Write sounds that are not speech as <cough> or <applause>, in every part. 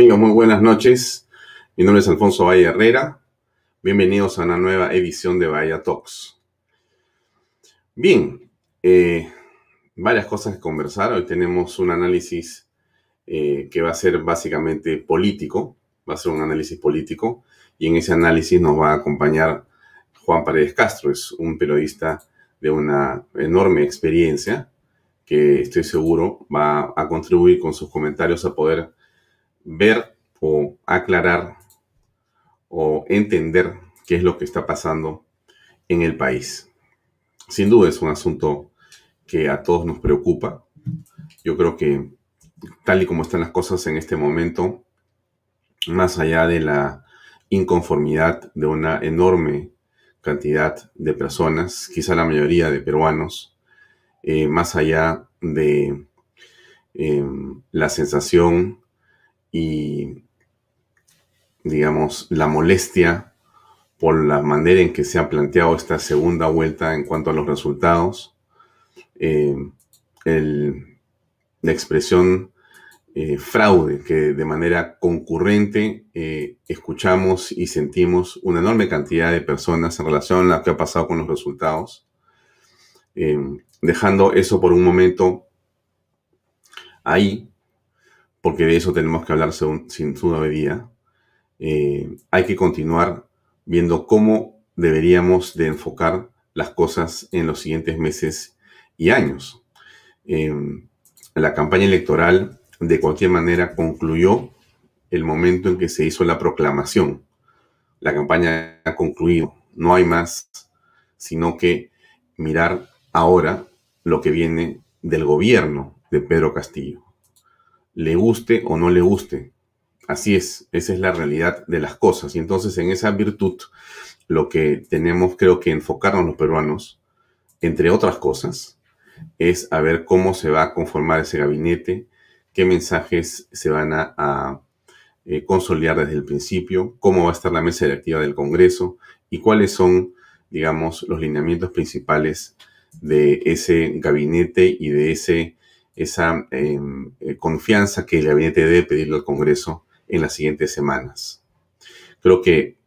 Amigos, muy buenas noches. Mi nombre es Alfonso Valle Herrera. Bienvenidos a una nueva edición de Bahía Talks. Bien, eh, varias cosas que conversar. Hoy tenemos un análisis eh, que va a ser básicamente político. Va a ser un análisis político. Y en ese análisis nos va a acompañar Juan Paredes Castro. Es un periodista de una enorme experiencia que estoy seguro va a contribuir con sus comentarios a poder ver o aclarar o entender qué es lo que está pasando en el país. Sin duda es un asunto que a todos nos preocupa. Yo creo que tal y como están las cosas en este momento, más allá de la inconformidad de una enorme cantidad de personas, quizá la mayoría de peruanos, eh, más allá de eh, la sensación y, digamos, la molestia por la manera en que se ha planteado esta segunda vuelta en cuanto a los resultados, eh, la expresión eh, fraude que de manera concurrente eh, escuchamos y sentimos una enorme cantidad de personas en relación a lo que ha pasado con los resultados, dejando eso por un momento ahí porque de eso tenemos que hablar sin duda día, eh, hay que continuar viendo cómo deberíamos de enfocar las cosas en los siguientes meses y años. Em, la campaña electoral de cualquier manera concluyó el momento en que se hizo la proclamación. La campaña ha concluido, no hay más, sino que mirar ahora lo que viene del gobierno de Pedro Castillo le guste o no le guste. Así es, esa es la realidad de las cosas. Y entonces en esa virtud, lo que tenemos creo que enfocarnos los peruanos, entre otras cosas, es a ver cómo se va a conformar ese gabinete, qué mensajes se van a, eh, consolidar desde el principio, cómo va a estar la mesa directiva del Congreso y cuáles son, digamos, los lineamientos principales de ese gabinete y de ese esa em, eh, confianza que el gabinete debe pedirle al Congreso en las siguientes semanas. Creo que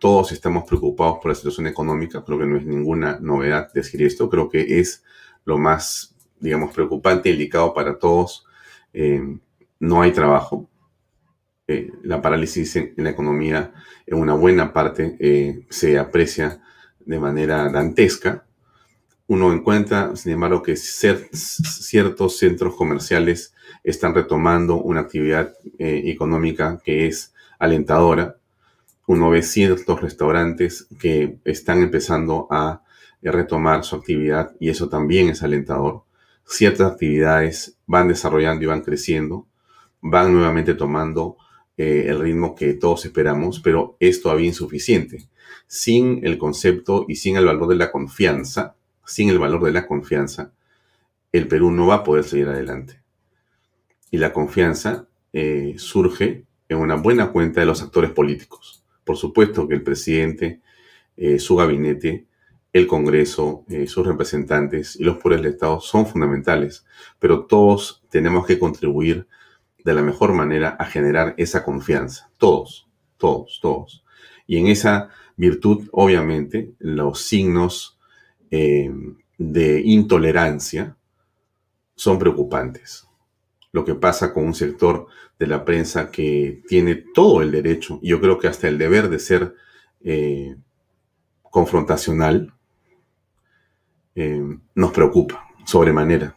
todos estamos preocupados por la situación económica, creo que no es ninguna novedad decir esto, creo que es lo más, digamos, preocupante y delicado para todos. Em, no hay trabajo. Eh, la parálisis en, la economía en una buena parte eh, se aprecia de manera dantesca uno encuentra, sin embargo, que ciertos centros comerciales están retomando una actividad eh, económica que es alentadora. Uno ve ciertos restaurantes que están empezando a retomar su actividad y eso también es alentador. Ciertas actividades van desarrollando y van creciendo, van nuevamente tomando eh, el ritmo que todos esperamos, pero es todavía insuficiente. Sin el concepto y sin el valor de la confianza, sin el valor de la confianza, el Perú no va a poder seguir adelante. Y la confianza eh, surge en una buena cuenta de los actores políticos. Por supuesto que el presidente, eh, su gabinete, el Congreso, eh, sus representantes y los poderes del Estado son fundamentales, pero todos tenemos que contribuir de la mejor manera a generar esa confianza. Todos, todos, todos. Y en esa virtud, obviamente, los signos eh, de intolerancia son preocupantes. Lo que pasa con un sector de la prensa que tiene todo el derecho, yo creo que hasta el deber de ser eh, confrontacional, eh, nos preocupa sobremanera.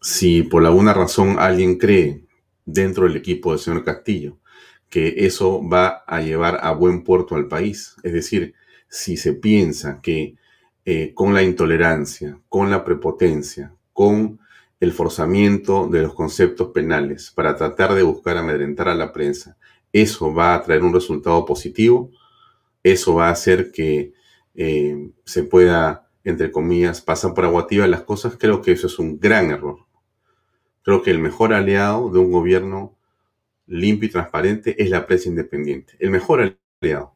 Si por alguna razón alguien cree dentro del equipo del señor Castillo que eso va a llevar a buen puerto al país, es decir, si se piensa que eh, con la intolerancia, con la prepotencia, con el forzamiento de los conceptos penales para tratar de buscar amedrentar a la prensa, eso va a traer un resultado positivo, eso va a hacer que eh, se pueda, entre comillas, pasar por aguativa las cosas, creo que eso es un gran error. Creo que el mejor aliado de un gobierno limpio y transparente es la prensa independiente. El mejor aliado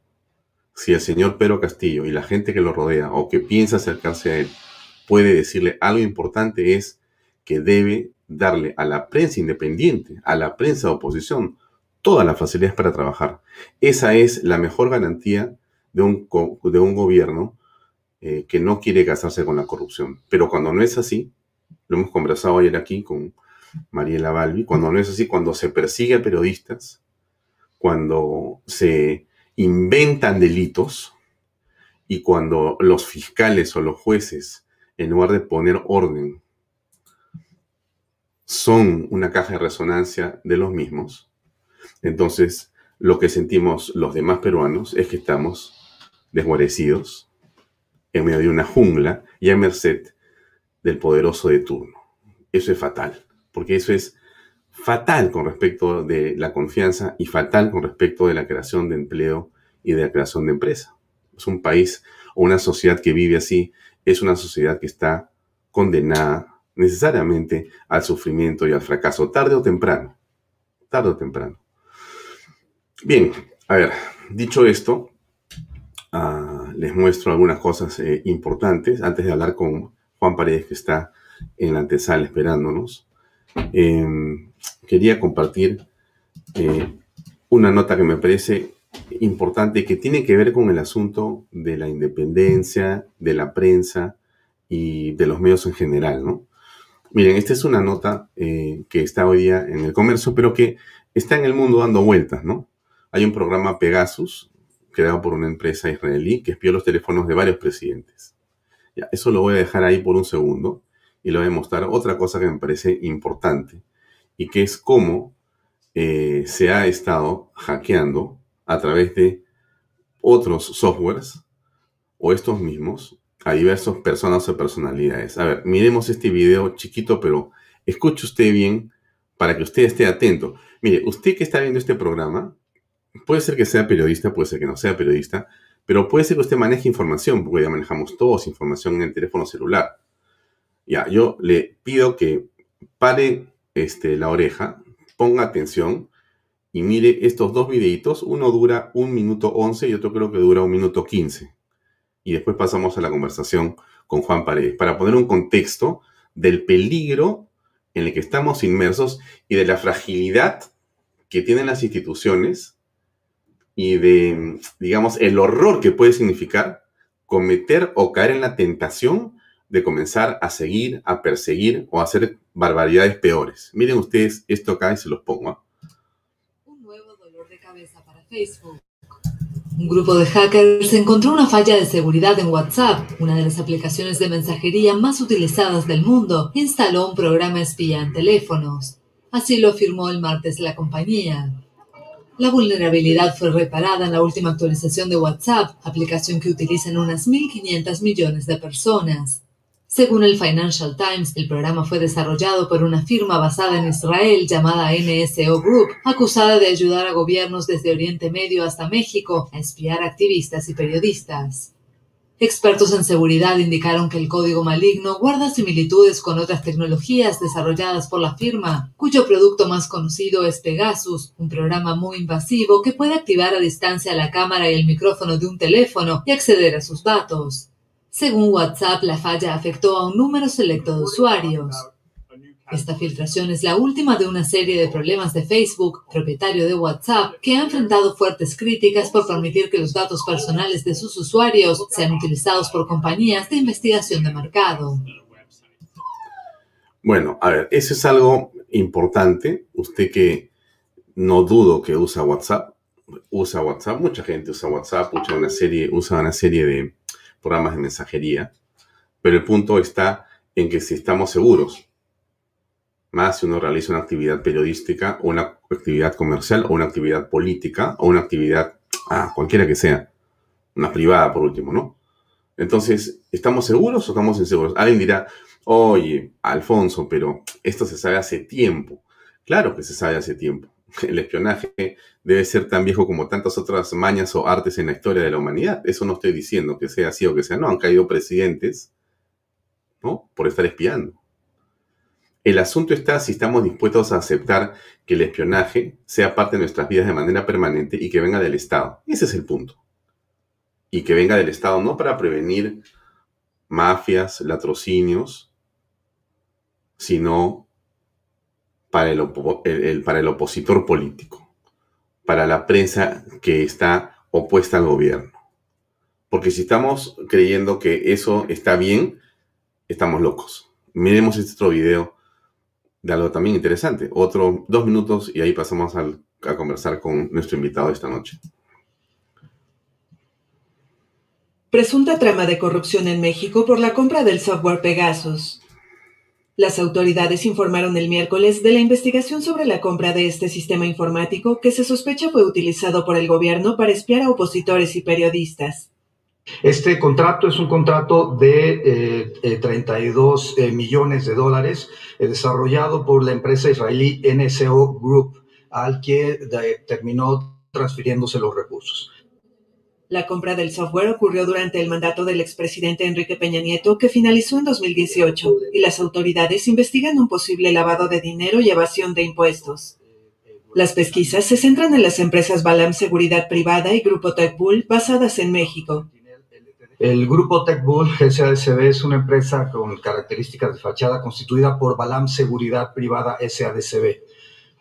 si el señor Pedro Castillo y la gente que lo rodea o que piensa acercarse a él puede decirle algo importante es que debe darle a la prensa independiente, a la prensa de oposición, todas las facilidades para trabajar. Esa es la mejor garantía de un, de un gobierno eh, que no quiere casarse con la corrupción. Pero cuando no es así, lo hemos conversado ayer aquí con Mariela Balbi, cuando no es así, cuando se persigue a periodistas, cuando se inventan delitos y cuando los fiscales o los jueces, en lugar de poner orden, son una caja de resonancia de los mismos, entonces lo que sentimos los demás peruanos es que estamos desguarecidos, en medio de una jungla y a merced del poderoso de turno. Eso es fatal, porque eso es fatal con respecto de la confianza y fatal con respecto de la creación de empleo y de la creación de empresa. Es un país o una sociedad que vive así, es una sociedad que está condenada necesariamente al sufrimiento y al fracaso, tarde o temprano, tarde o temprano. Bien, a ver, dicho esto, Ah, les muestro algunas cosas eh, importantes antes de hablar con Juan Paredes, que está en la antesala esperándonos. Em, quería compartir eh, una nota que me parece importante que tiene que ver con el asunto de la independencia, de la prensa y de los medios en general, ¿no? Miren, esta es una nota eh, que está hoy día en el comercio, pero que está en el mundo dando vueltas, ¿no? Hay un programa Pegasus creado por una empresa israelí que espió los teléfonos de varios presidentes. Eso lo voy a dejar ahí por un segundo y le voy a mostrar otra cosa que me parece importante y que es cómo eh, se ha estado hackeando a través de otros softwares o estos mismos a diversas personas o personalidades. A ver, miremos este video chiquito, pero escuche usted bien para que usted esté atento. Mire, usted que está viendo este programa, puede ser que sea periodista, puede ser que no sea periodista, pero puede ser que usted maneje información, porque ya manejamos todos información en el teléfono celular. Ya, yo le pido que pare este, la oreja, ponga atención y mire estos dos videitos. Uno dura un minuto 11 y otro creo que dura un minuto 15. Y después pasamos a la conversación con Juan Paredes para poner un contexto del peligro en el que estamos inmersos y de la fragilidad que tienen las instituciones y de, digamos, el horror que puede significar cometer o caer en la tentación de comenzar a seguir, a perseguir o a hacer barbaridades peores. Miren ustedes esto acá y se los pongo. ¿ah? Un nuevo dolor de cabeza para Facebook. Un grupo de hackers encontró una falla de seguridad en WhatsApp, una de las aplicaciones de mensajería más utilizadas del mundo, instaló un programa espía en teléfonos. Así lo afirmó el martes la compañía. La vulnerabilidad fue reparada en la última actualización de WhatsApp, aplicación que utilizan unas 1.500 millones de personas. Según el Financial Times, el programa fue desarrollado por una firma basada en Israel llamada NSO Group, acusada de ayudar a gobiernos desde Oriente Medio hasta México a espiar activistas y periodistas. Expertos en seguridad indicaron que el código maligno guarda similitudes con otras tecnologías desarrolladas por la firma, cuyo producto más conocido es Pegasus, un programa muy invasivo que puede activar a distancia la cámara y el micrófono de un teléfono y acceder a sus datos. Según WhatsApp, la falla afectó a un número selecto de usuarios. Esta filtración es la última de una serie de problemas de Facebook, propietario de WhatsApp, que ha enfrentado fuertes críticas por permitir que los datos personales de sus usuarios sean utilizados por compañías de investigación de mercado. Bueno, a ver, eso es algo importante. Usted que no dudo que usa WhatsApp, usa WhatsApp, mucha gente usa WhatsApp, usa una serie, usa una serie de programas de mensajería, pero el punto está en que si estamos seguros más si uno realiza una actividad periodística o una actividad comercial o una actividad política o una actividad, ah, cualquiera que sea, una privada por último, ¿no? Entonces, ¿estamos seguros o estamos inseguros? Alguien dirá, oye, Alfonso, pero esto se sabe hace tiempo. Claro que se sabe hace tiempo. <laughs> El espionaje debe ser tan viejo como tantas otras mañas o artes en la historia de la humanidad. Eso no estoy diciendo que sea así o que sea no. Han caído presidentes, ¿no? Por estar espiando. El asunto está si estamos dispuestos a aceptar que el espionaje sea parte de nuestras vidas de manera permanente y que venga del Estado. Ese es el punto. Y que venga del Estado no para prevenir mafias, latrocinios, sino para el, para el opositor político. para la prensa que está opuesta al gobierno. Porque si estamos creyendo que eso está bien, estamos locos. Miremos este otro video de algo también interesante. Otro dos minutos y ahí pasamos a conversar con nuestro invitado esta noche. Presunta trama de corrupción en México por la compra del software Pegasus. Las autoridades informaron el miércoles de la investigación sobre la compra de este sistema informático que se sospecha fue utilizado por el gobierno para espiar a opositores y periodistas. Este contrato es un contrato de 32 eh, eh, millones de dólares eh, desarrollado por la empresa israelí NSO Group, al que terminó transfiriéndose los recursos. La compra del software ocurrió durante el mandato del expresidente Enrique Peña Nieto, que finalizó en 2018, y las autoridades investigan un posible lavado de dinero y evasión de impuestos. Las pesquisas se centran en las empresas Balam Seguridad Privada y Grupo TechBull basadas en México. El grupo TechBull SADCB es una empresa con características de fachada constituida por Balam Seguridad Privada SADCB.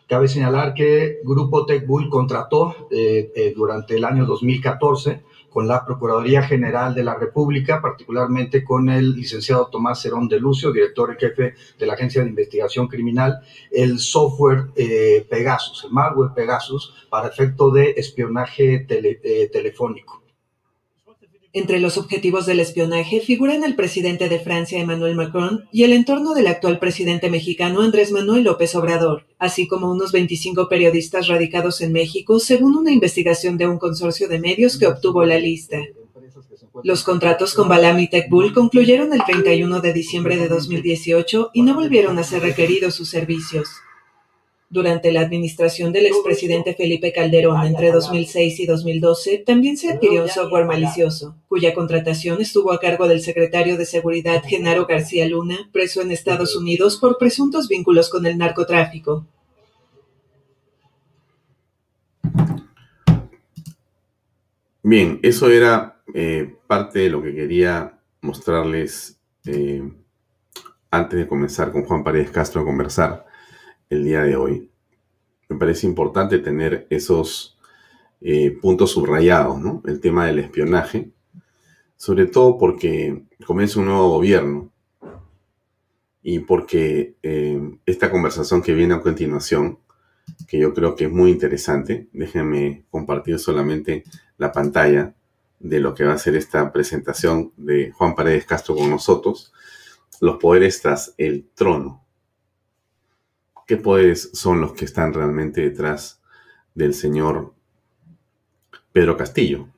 Cabe señalar que Grupo TechBull contrató eh, eh, durante el año 2014 con la Procuraduría General de la República, particularmente con el licenciado Tomás Cerón de Lucio, director en jefe de la Agencia de Investigación Criminal, el software eh, Pegasus, el malware Pegasus, para efecto de espionaje telefónico. Entre los objetivos del espionaje figuran el presidente de Francia Emmanuel Macron y el entorno del actual presidente mexicano Andrés Manuel López Obrador, así como unos 25 periodistas radicados en México, según una investigación de un consorcio de medios que obtuvo la lista. Los contratos con Balam y TechBull concluyeron el 31 de diciembre de 2018 y no volvieron a ser requeridos sus servicios. Durante la administración del expresidente Felipe Calderón entre 2006 y 2012, también se adquirió un software malicioso, cuya contratación estuvo a cargo del secretario de Seguridad Genaro García Luna, preso en Estados Unidos por presuntos vínculos con el narcotráfico. Bien, eso era eh, parte de lo que quería mostrarles eh, antes de comenzar con Juan Paredes Castro a conversar el día de hoy. Me parece importante tener esos eh, puntos subrayados, ¿no? El tema del espionaje, sobre todo porque comienza un nuevo gobierno y porque eh, esta conversación que viene a continuación, que yo creo que es muy interesante, déjenme compartir solamente la pantalla de lo que va a ser esta presentación de Juan Paredes Castro con nosotros, los poderes tras el trono. ¿Qué poderes son los que están realmente detrás del señor Pedro Castillo?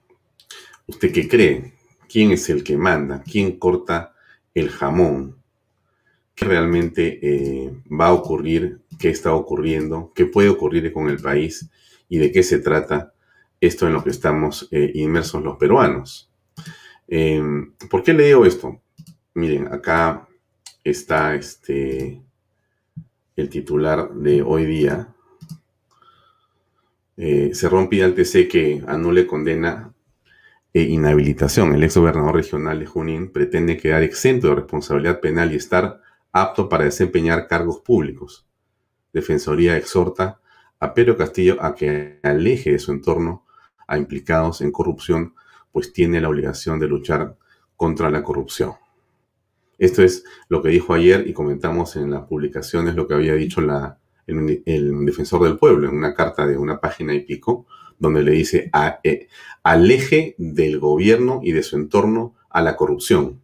¿Usted qué cree? ¿Quién es el que manda? ¿Quién corta el jamón? ¿Qué realmente eh, va a ocurrir? ¿Qué está ocurriendo? ¿Qué puede ocurrir con el país? ¿Y de qué se trata esto en lo que estamos eh, inmersos los peruanos? Eh, ¿Por qué le digo esto? Miren, acá está este el titular de hoy día, eh, se rompe al TC que anule condena e inhabilitación. El ex gobernador regional de Junín pretende quedar exento de responsabilidad penal y estar apto para desempeñar cargos públicos. Defensoría exhorta a Pedro Castillo a que aleje de su entorno a implicados en corrupción, pues tiene la obligación de luchar contra la corrupción. Esto es lo que dijo ayer y comentamos en la publicación, es lo que había dicho el, defensor del pueblo en una carta de una página y pico, donde le dice eh, aleje del gobierno y de su entorno a la corrupción.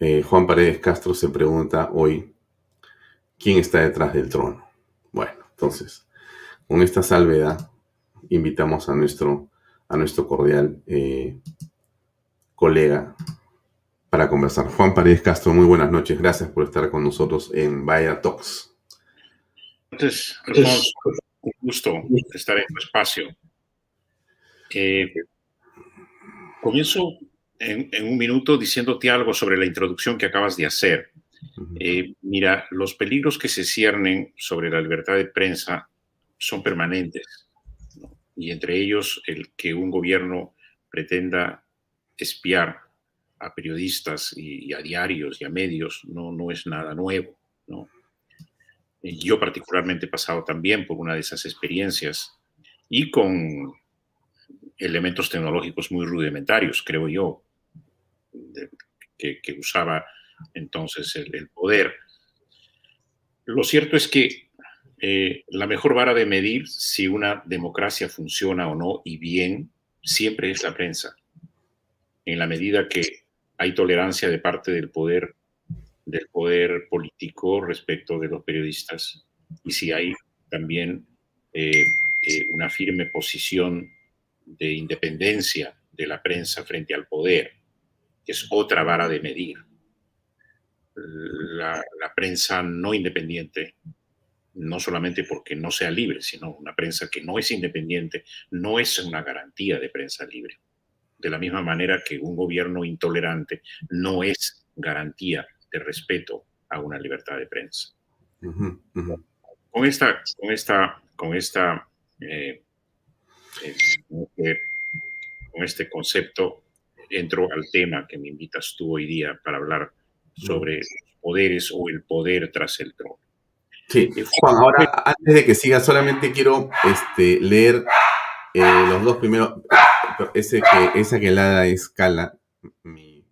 Eh, Juan Paredes Castro se pregunta hoy, ¿quién está detrás del trono? Bueno, entonces, con esta salvedad, invitamos a nuestro, a nuestro cordial eh, colega para conversar. Juan Paredes Castro, muy buenas noches. Gracias por estar con nosotros en Vaya Talks. Entonces, Alfonso, un gusto estar en tu espacio. Eh, comienzo en, un minuto diciéndote algo sobre la introducción que acabas de hacer. Eh, mira, los peligros que se ciernen sobre la libertad de prensa son permanentes, y entre ellos el que un gobierno pretenda espiar a periodistas y, a diarios y a medios no, no es nada nuevo. ¿no? yo particularmente he pasado también por una de esas experiencias y con elementos tecnológicos muy rudimentarios, creo yo, que, usaba entonces el, poder. Lo cierto es que eh, la mejor vara de medir si una democracia funciona o no y bien siempre es la prensa. En la medida que hay tolerancia de parte del poder, del poder político respecto de los periodistas y si hay también eh, eh, una firme posición de independencia de la prensa frente al poder, que es otra vara de medir. La, prensa no independiente, no solamente porque no sea libre, sino una prensa que no es independiente, no es una garantía de prensa libre. De la misma manera que un gobierno intolerante no es garantía de respeto a una libertad de prensa. Con esta, con esta, con esta eh, con este concepto entro al tema que me invitas tú hoy día para hablar sobre poderes o el poder tras el trono. Sí, eh, Juan, ahora antes de que siga, solamente quiero este, leer eh, los dos primeros. Ese que, esa que la es Cala, mi,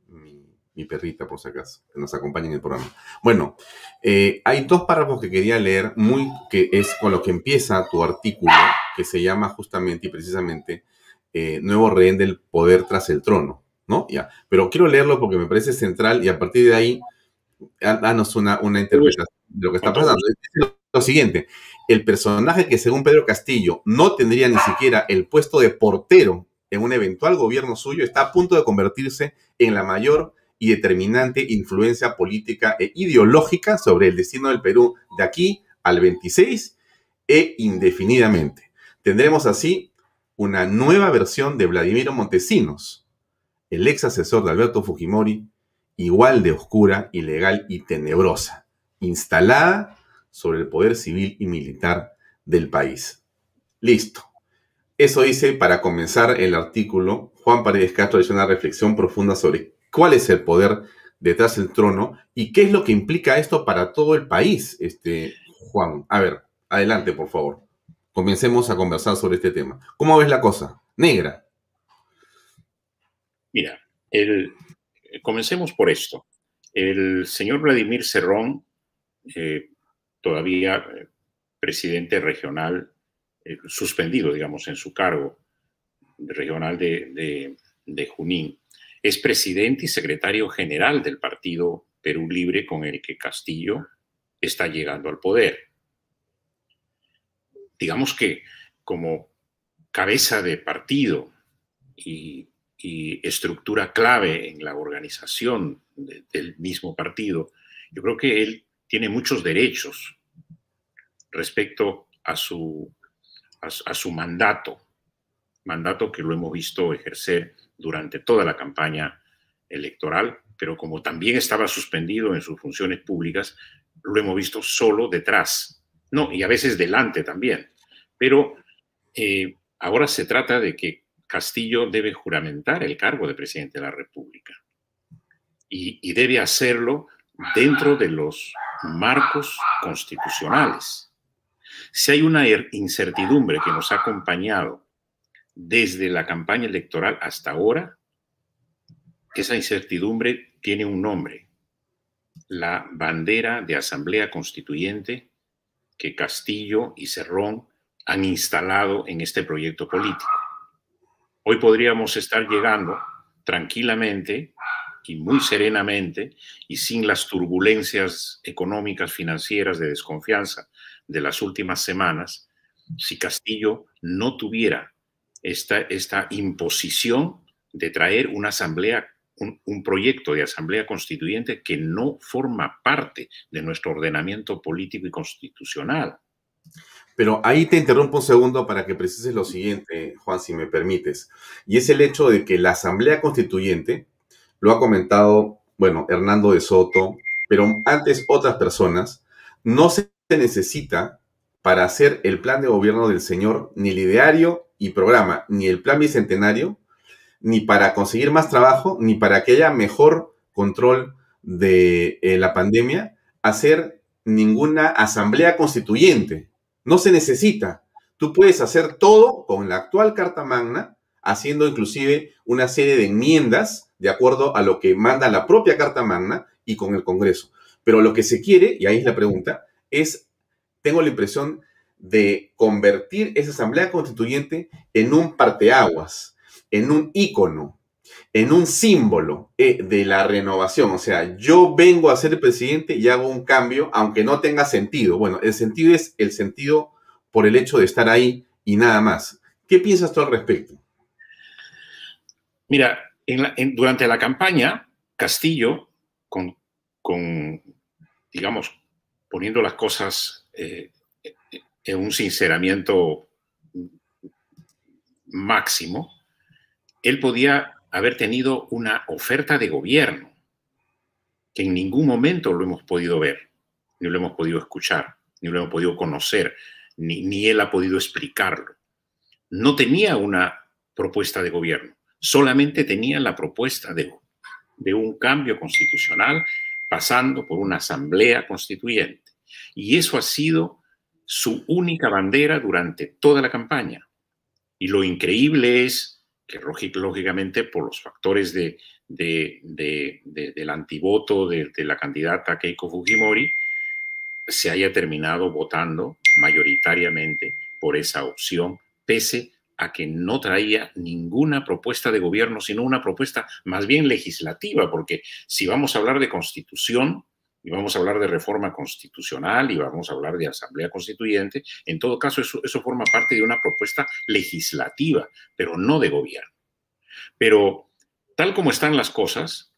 perrita, por si acaso, que nos acompaña en el programa. Bueno, eh, hay dos párrafos que quería leer, muy que es con lo que empieza tu artículo, que se llama justamente y precisamente eh, nuevo rehén del poder tras el trono, ¿no? Ya, pero quiero leerlo porque me parece central y a partir de ahí, danos una, una interpretación de lo que está pasando. Lo siguiente, el personaje que según Pedro Castillo no tendría ni siquiera el puesto de portero en un eventual gobierno suyo, está a punto de convertirse en la mayor y determinante influencia política e ideológica sobre el destino del Perú de aquí al 26 e indefinidamente. Tendremos así una nueva versión de Vladimiro Montesinos, el ex asesor de Alberto Fujimori, igual de oscura, ilegal y tenebrosa, instalada sobre el poder civil y militar del país. Listo. Eso dice, para comenzar el artículo, Juan Paredes Castro hizo una reflexión profunda sobre cuál es el poder detrás del trono y qué es lo que implica esto para todo el país. Este, Juan, a ver, adelante, por favor comencemos a conversar sobre este tema. ¿Cómo ves la cosa? Negra. Mira, comencemos por esto. El señor Vladimir Cerrón, eh, todavía eh, presidente regional, eh, suspendido, digamos, en su cargo regional de, de Junín, es presidente y secretario general del partido Perú Libre con el que Castillo está llegando al poder. Digamos que como cabeza de partido y, estructura clave en la organización del mismo partido, yo creo que él tiene muchos derechos respecto a su, a, su mandato, mandato que lo hemos visto ejercer durante toda la campaña electoral, pero como también estaba suspendido en sus funciones públicas, lo hemos visto solo detrás no, y a veces delante también. Pero eh, ahora se trata de que Castillo debe juramentar el cargo de presidente de la República y, debe hacerlo dentro de los marcos constitucionales. Si hay una incertidumbre que nos ha acompañado desde la campaña electoral hasta ahora, esa incertidumbre tiene un nombre, la bandera de Asamblea Constituyente que Castillo y Cerrón han instalado en este proyecto político. Hoy podríamos estar llegando tranquilamente y muy serenamente y sin las turbulencias económicas, financieras, de desconfianza de las últimas semanas, si Castillo no tuviera esta, esta imposición de traer una asamblea, un proyecto de asamblea constituyente que no forma parte de nuestro ordenamiento político y constitucional. Pero ahí te interrumpo un segundo para que precises lo siguiente, Juan, si me permites. Y es el hecho de que la Asamblea Constituyente, lo ha comentado, bueno, Hernando de Soto, pero antes otras personas, no se necesita para hacer el plan de gobierno del señor ni el ideario y programa, ni el plan bicentenario, ni para conseguir más trabajo, ni para que haya mejor control de eh, la pandemia, hacer ninguna asamblea constituyente. No se necesita. Tú puedes hacer todo con la actual Carta Magna, haciendo inclusive una serie de enmiendas de acuerdo a lo que manda la propia Carta Magna y con el Congreso. Pero lo que se quiere, y ahí es la pregunta, es, tengo la impresión de convertir esa Asamblea Constituyente en un parteaguas, en un ícono, en un símbolo eh, de la renovación. O sea, yo vengo a ser presidente y hago un cambio, aunque no tenga sentido. Bueno, el sentido es el sentido por el hecho de estar ahí y nada más. ¿Qué piensas tú al respecto? Mira, durante la campaña, Castillo, con, digamos, poniendo las cosas eh, en un sinceramiento máximo, él podía haber tenido una oferta de gobierno que en ningún momento lo hemos podido ver, ni lo hemos podido escuchar, ni lo hemos podido conocer, ni, él ha podido explicarlo. No tenía una propuesta de gobierno, solamente tenía la propuesta de un cambio constitucional pasando por una asamblea constituyente. Y eso ha sido su única bandera durante toda la campaña. Y lo increíble es que, lógicamente, por los factores de, del antivoto de, de la candidata Keiko Fujimori, se haya terminado votando mayoritariamente por esa opción, pese a que no traía ninguna propuesta de gobierno, sino una propuesta más bien legislativa, porque si vamos a hablar de constitución, y vamos a hablar de reforma constitucional y vamos a hablar de asamblea constituyente, en todo caso eso, eso forma parte de una propuesta legislativa, pero no de gobierno. Pero tal como están las cosas,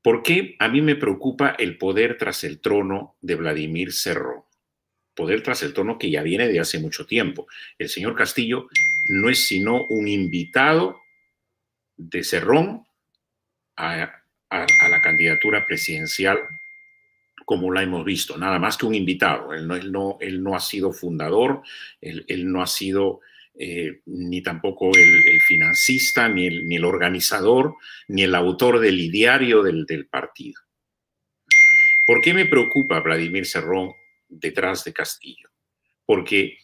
¿por qué a mí me preocupa el poder tras el trono de Vladimir Cerrón? Poder tras el trono que ya viene de hace mucho tiempo. El señor Castillo no es sino un invitado de Cerrón a, a la candidatura presidencial como la hemos visto, nada más que un invitado. Él no, ha sido fundador, él, no ha sido eh, ni tampoco el, financista, ni el, ni el, organizador, ni el autor del ideario del, del partido. ¿Por qué me preocupa Vladimir Cerrón detrás de Castillo? Porque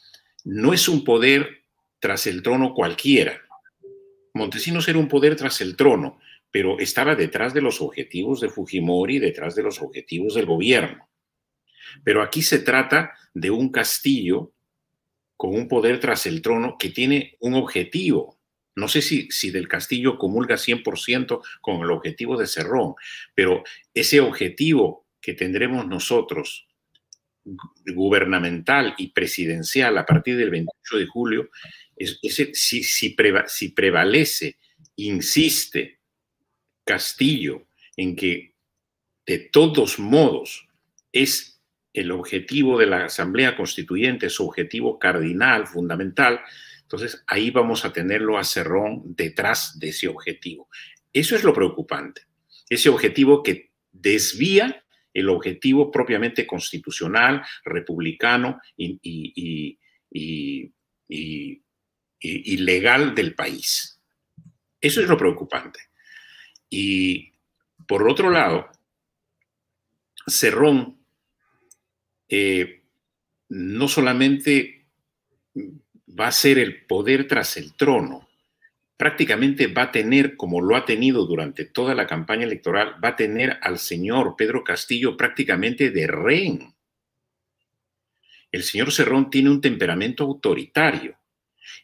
no es un poder tras el trono cualquiera. Montesinos era un poder tras el trono, pero estaba detrás de los objetivos de Fujimori, detrás de los objetivos del gobierno. Pero aquí se trata de un castillo con un poder tras el trono que tiene un objetivo. No sé si, si del castillo comulga 100% con el objetivo de Cerrón, pero ese objetivo que tendremos nosotros gubernamental y presidencial a partir del 28 de julio, si, si, si prevalece, insiste Castillo en que de todos modos es el objetivo de la Asamblea Constituyente, su objetivo cardinal, fundamental, entonces ahí vamos a tenerlo a Cerrón detrás de ese objetivo. Eso es lo preocupante, ese objetivo que desvía el objetivo propiamente constitucional, republicano y, y legal del país. Eso es lo preocupante. Y por otro lado, Cerrón eh, no solamente va a ser el poder tras el trono, prácticamente va a tener, como lo ha tenido durante toda la campaña electoral, va a tener al señor Pedro Castillo prácticamente de rehén. El señor Cerrón tiene un temperamento autoritario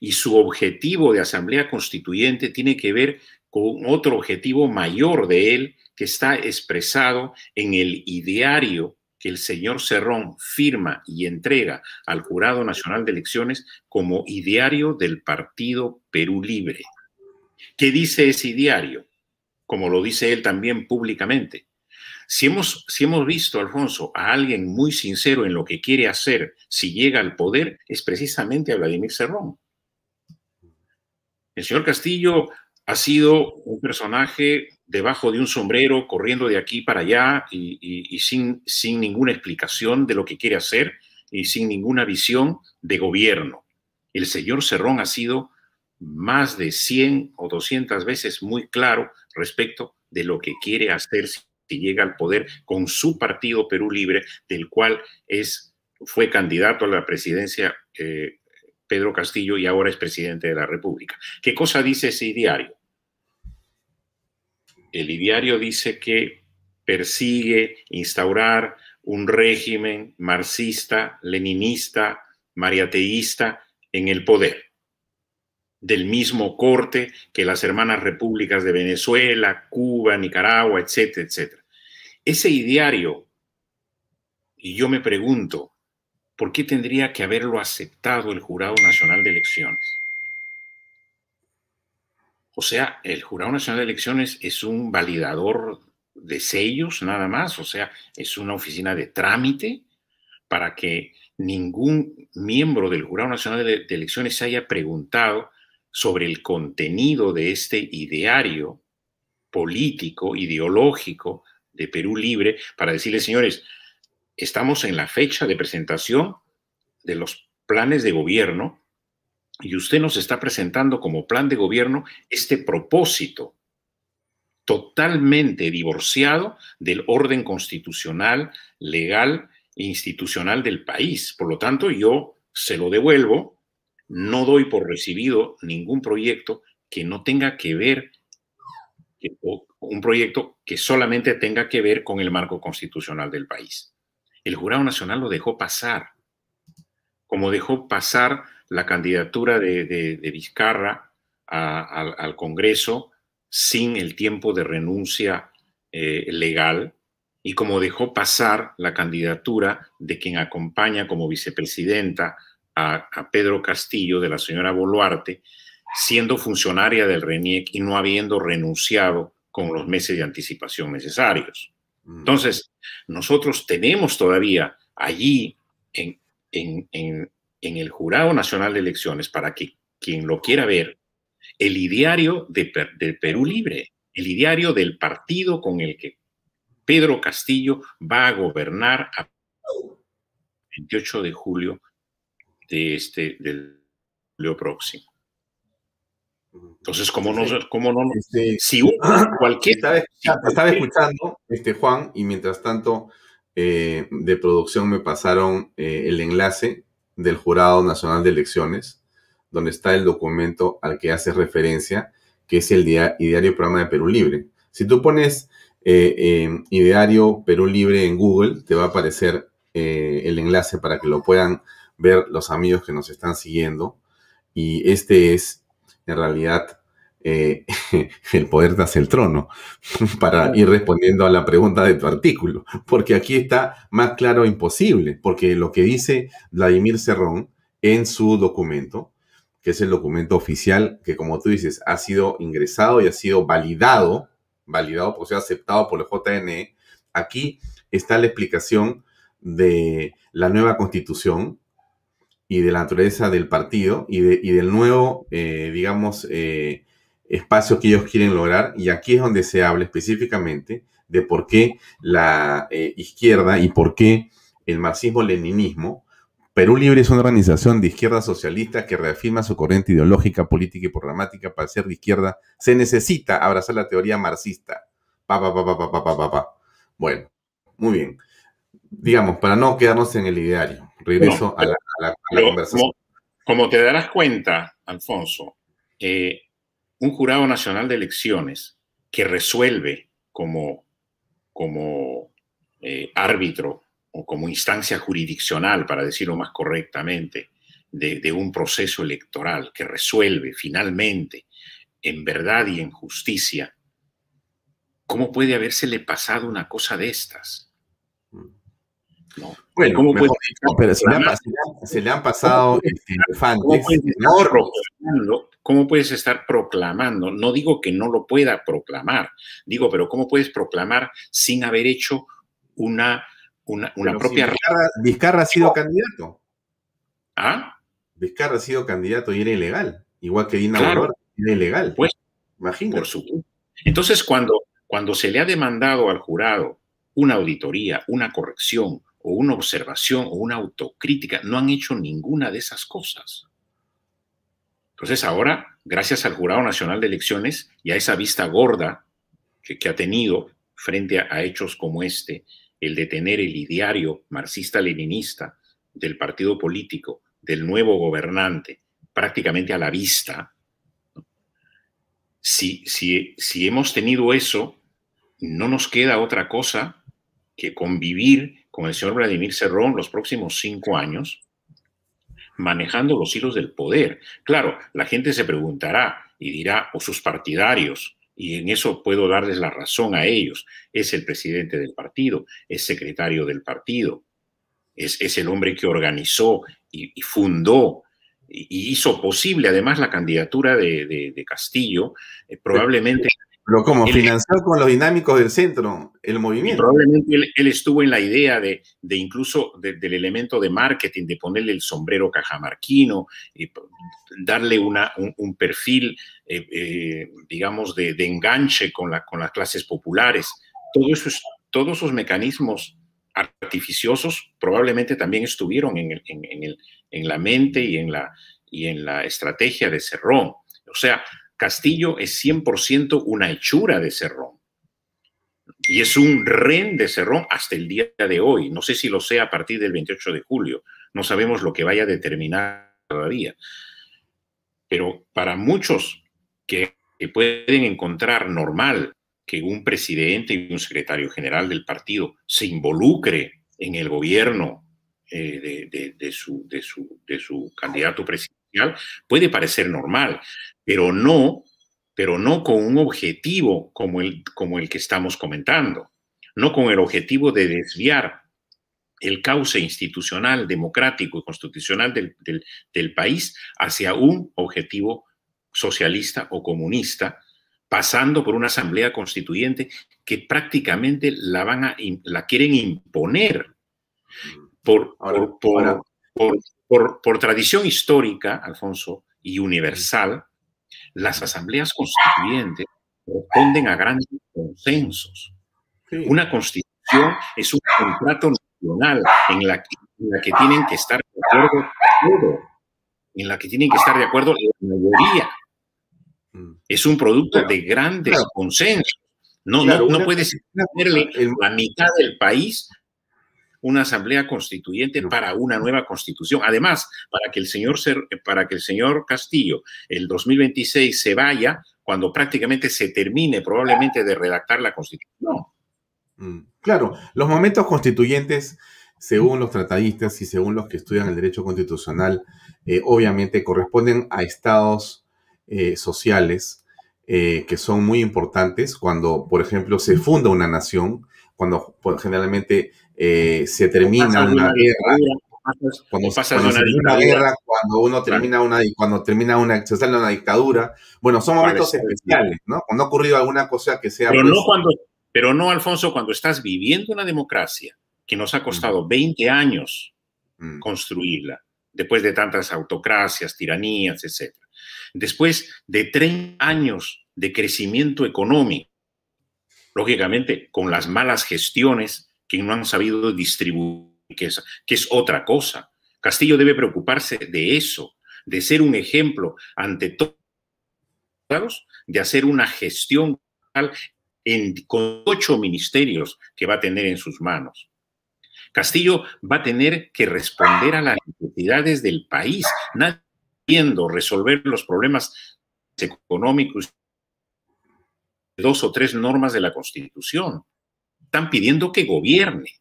y su objetivo de asamblea constituyente tiene que ver con otro objetivo mayor de él que está expresado en el ideario que el señor Cerrón firma y entrega al Jurado Nacional de Elecciones como ideario del Partido Perú Libre. ¿Qué dice ese ideario? Como lo dice él también públicamente. Si hemos, si hemos visto, Alfonso, a alguien muy sincero en lo que quiere hacer si llega al poder, es precisamente a Vladimir Cerrón. El señor Castillo ha sido un personaje debajo de un sombrero, corriendo de aquí para allá y, sin, sin ninguna explicación de lo que quiere hacer y sin ninguna visión de gobierno. El señor Cerrón ha sido más de 100 o 200 veces muy claro respecto de lo que quiere hacer si llega al poder con su partido Perú Libre, del cual es, fue candidato a la presidencia eh, Pedro Castillo y ahora es presidente de la República. ¿Qué cosa dice ese diario? El diario dice que persigue instaurar un régimen marxista, leninista, mariateísta en el poder, del mismo corte que las hermanas repúblicas de Venezuela, Cuba, Nicaragua, etcétera, etcétera. Ese diario, y yo me pregunto, ¿por qué tendría que haberlo aceptado el Jurado Nacional de Elecciones? O sea, el Jurado Nacional de Elecciones es un validador de sellos nada más, o sea, es una oficina de trámite para que ningún miembro del Jurado Nacional de, Elecciones se haya preguntado sobre el contenido de este ideario político, ideológico de Perú Libre, para decirle, señores, estamos en la fecha de presentación de los planes de gobierno y usted nos está presentando como plan de gobierno este propósito totalmente divorciado del orden constitucional, legal e institucional del país. Por lo tanto, yo se lo devuelvo, no doy por recibido ningún proyecto que no tenga que ver, un proyecto que solamente tenga que ver con el marco constitucional del país. El Jurado Nacional lo dejó pasar, como dejó pasar la candidatura de, Vizcarra al Congreso sin el tiempo de renuncia eh, legal y como dejó pasar la candidatura de quien acompaña como vicepresidenta a, Pedro Castillo, de la señora Boluarte, siendo funcionaria del RENIEC y no habiendo renunciado con los meses de anticipación necesarios. Mm. Entonces, nosotros tenemos todavía allí en, en, el Jurado Nacional de Elecciones, para que quien lo quiera ver, el ideario de, Perú Libre, el ideario del partido con el que Pedro Castillo va a gobernar a 28 de julio de este del julio próximo. Entonces, ¿cómo no? Cómo no este, si <clears throat> cualquier. Estaba, escuchando, este, Juan, y mientras tanto, eh, de producción me pasaron eh, el enlace del Jurado Nacional de Elecciones donde está el documento al que hace referencia, que es el ideario programa de Perú Libre. Si tú pones eh, eh, ideario Perú Libre en Google, te va a aparecer eh, el enlace para que lo puedan ver los amigos que nos están siguiendo. Y este es, en realidad, <laughs> el poder hace el trono, <laughs> para ir respondiendo a la pregunta de tu artículo, porque aquí está más claro imposible, porque lo que dice Vladimir Cerrón en su documento que es el documento oficial que, como tú dices, ha sido ingresado y ha sido validado, validado, porque ha aceptado por el JNE. Aquí está la explicación de la nueva constitución y de la naturaleza del partido y, de, del nuevo, eh, digamos, eh, espacio que ellos quieren lograr. Y aquí es donde se habla específicamente de por qué la eh, izquierda y por qué el marxismo-leninismo Perú Libre es una organización de izquierda socialista que reafirma su corriente ideológica, política y programática. Para ser de izquierda se necesita abrazar la teoría marxista. Bueno, muy bien. Digamos, para no quedarnos en el ideario, regreso a, la, conversación. Como, te darás cuenta, Alfonso, eh, un jurado nacional de elecciones que resuelve como, como eh, árbitro o como instancia jurisdiccional, para decirlo más correctamente, de, un proceso electoral que resuelve finalmente en verdad y en justicia, ¿cómo puede habérsele pasado una cosa de estas? No. Bueno, ¿cómo puede, pero se le, han, pasado ¿Cómo puedes estar proclamando? No digo que no lo pueda proclamar, digo, pero ¿cómo puedes proclamar sin haber hecho una una, propia... Vizcarra, ha sido candidato. ¿Ah? Vizcarra ha sido candidato y era ilegal. Igual que Dina claro. era ilegal. Pues, Imagínate. Por supuesto. Entonces, cuando, cuando se le ha demandado al jurado una auditoría, una corrección o una observación o una autocrítica, no han hecho ninguna de esas cosas. Entonces ahora, gracias al Jurado Nacional de Elecciones y a esa vista gorda que, ha tenido frente a, hechos como este, el de tener el ideario marxista-leninista del partido político, del nuevo gobernante, prácticamente a la vista, si, si, si hemos tenido eso, no nos queda otra cosa que convivir con el señor Vladimir Cerrón los próximos cinco años, manejando los hilos del poder. Claro, la gente se preguntará y dirá, o sus partidarios, y en eso puedo darles la razón a ellos, es el presidente del partido, es secretario del partido, es, el hombre que organizó y, fundó y hizo posible además la candidatura de, de, de Castillo, eh, probablemente... Pero como financió con los dinámicos del centro el movimiento. Probablemente él, él, estuvo en la idea de, de incluso de, del elemento de marketing, de ponerle el sombrero cajamarquino, y darle una, un, un perfil, eh, eh, digamos, de, de, enganche con, la, con las clases populares. Todo eso es, todos esos mecanismos artificiosos probablemente también estuvieron en, el, en, en, el, en la mente y en la, y en la estrategia de Cerrón. O sea, Castillo es 100% una hechura de Cerrón. Y es un ren de Cerrón hasta el día de hoy. No sé si lo sea a partir del 28 de julio. No sabemos lo que vaya a determinar todavía. Pero para muchos que, pueden encontrar normal que un presidente y un secretario general del partido se involucre en el gobierno eh, de, su, de su candidato presidencial, puede parecer normal, pero no, pero no con un objetivo como el, como el que estamos comentando, no con el objetivo de desviar el cauce institucional, democrático y constitucional del, del, del país hacia un objetivo socialista o comunista, pasando por una asamblea constituyente que prácticamente la, van a, la quieren imponer por, ahora, por, ahora. por, por, por, tradición histórica, Alfonso, y universal, las asambleas constituyentes responden a grandes consensos. Sí. Una constitución es un contrato nacional en la, que, en la que tienen que estar de acuerdo todo, en la que tienen que estar de acuerdo la mayoría. Es un producto claro, de grandes claro. consensos. No, claro, no, no puedes ponerle la mitad del país una asamblea constituyente no. para una nueva constitución. Además, para que el señor para que el señor Castillo el 2026 se vaya cuando prácticamente se termine probablemente de redactar la constitución. Mm, claro, los momentos constituyentes, según los tratadistas y según los que estudian el derecho constitucional, eh, obviamente corresponden a estados eh, sociales eh, que son muy importantes cuando, por ejemplo, se funda una nación, cuando pues, generalmente eh, se termina una guerra, cuando, cuando se termina una guerra, cuando uno termina una, cuando termina una, se sale una dictadura, bueno, son momentos Parece especiales, ¿no? Cuando ha ocurrido alguna cosa que sea... Pero pues, no cuando, pero no, Alfonso, cuando estás viviendo una democracia que nos ha costado mm. 20 años mm. construirla, después de tantas autocracias, tiranías, etc. Después de 30 años de crecimiento económico, lógicamente con las malas gestiones que no han sabido distribuir, que es, que es otra cosa. Castillo debe preocuparse de eso, de ser un ejemplo ante todos, de hacer una gestión en, con ocho ministerios que va a tener en sus manos. Castillo va a tener que responder a las necesidades del país, nadie resolver los problemas económicos dos o tres normas de la Constitución están pidiendo que gobierne.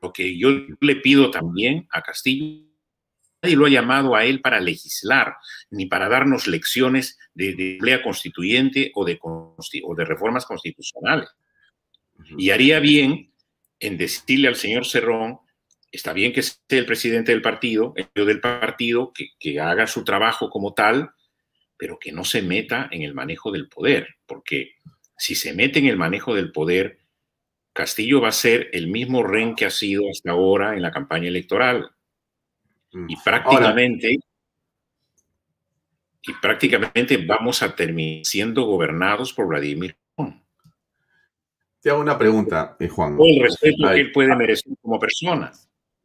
Lo que yo le pido también a Castillo, nadie lo ha llamado a él para legislar, ni para darnos lecciones de, de emplea constituyente o de, o de reformas constitucionales. Y haría bien en decirle al señor Cerrón, está bien que sea el presidente del partido, el del partido, que, que, haga su trabajo como tal, pero que no se meta en el manejo del poder, porque si se mete en el manejo del poder, Castillo va a ser el mismo REN que ha sido hasta ahora en la campaña electoral. Mm. Y prácticamente, ahora, y prácticamente vamos a terminar siendo gobernados por Vladimir Te hago una pregunta, eh, Juan. Con el respeto Ay. que él puede merecer como persona.